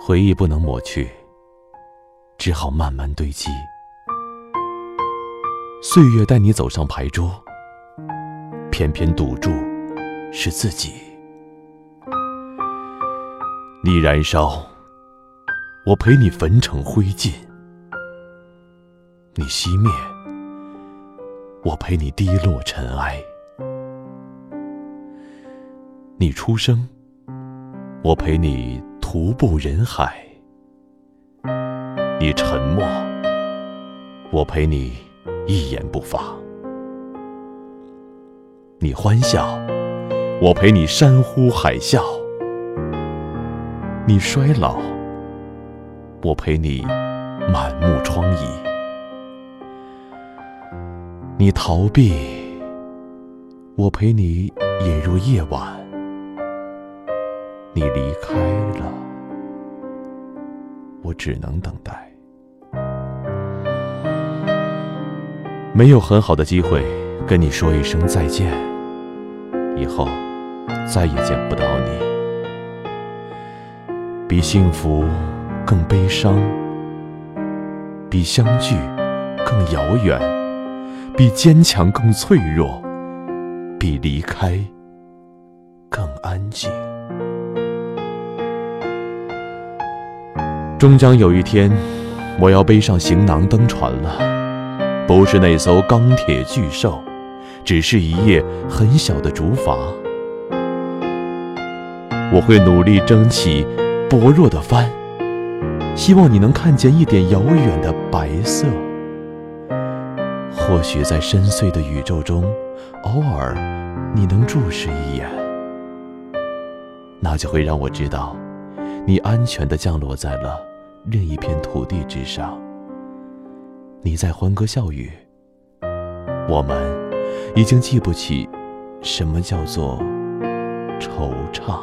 回忆不能抹去，只好慢慢堆积。岁月带你走上牌桌，偏偏赌注是自己。你燃烧，我陪你焚成灰烬；你熄灭，我陪你滴落尘埃。你出生，我陪你徒步人海；你沉默，我陪你一言不发；你欢笑，我陪你山呼海啸；你衰老，我陪你满目疮痍；你逃避，我陪你引入夜晚。你离开了，我只能等待。没有很好的机会跟你说一声再见，以后再也见不到你。比幸福更悲伤，比相聚更遥远，比坚强更脆弱，比离开更安静。终将有一天，我要背上行囊登船了。不是那艘钢铁巨兽，只是一叶很小的竹筏。我会努力撑起薄弱的帆，希望你能看见一点遥远的白色。或许在深邃的宇宙中，偶尔你能注视一眼，那就会让我知道，你安全地降落在了。任一片土地之上，你在欢歌笑语。我们已经记不起什么叫做惆怅。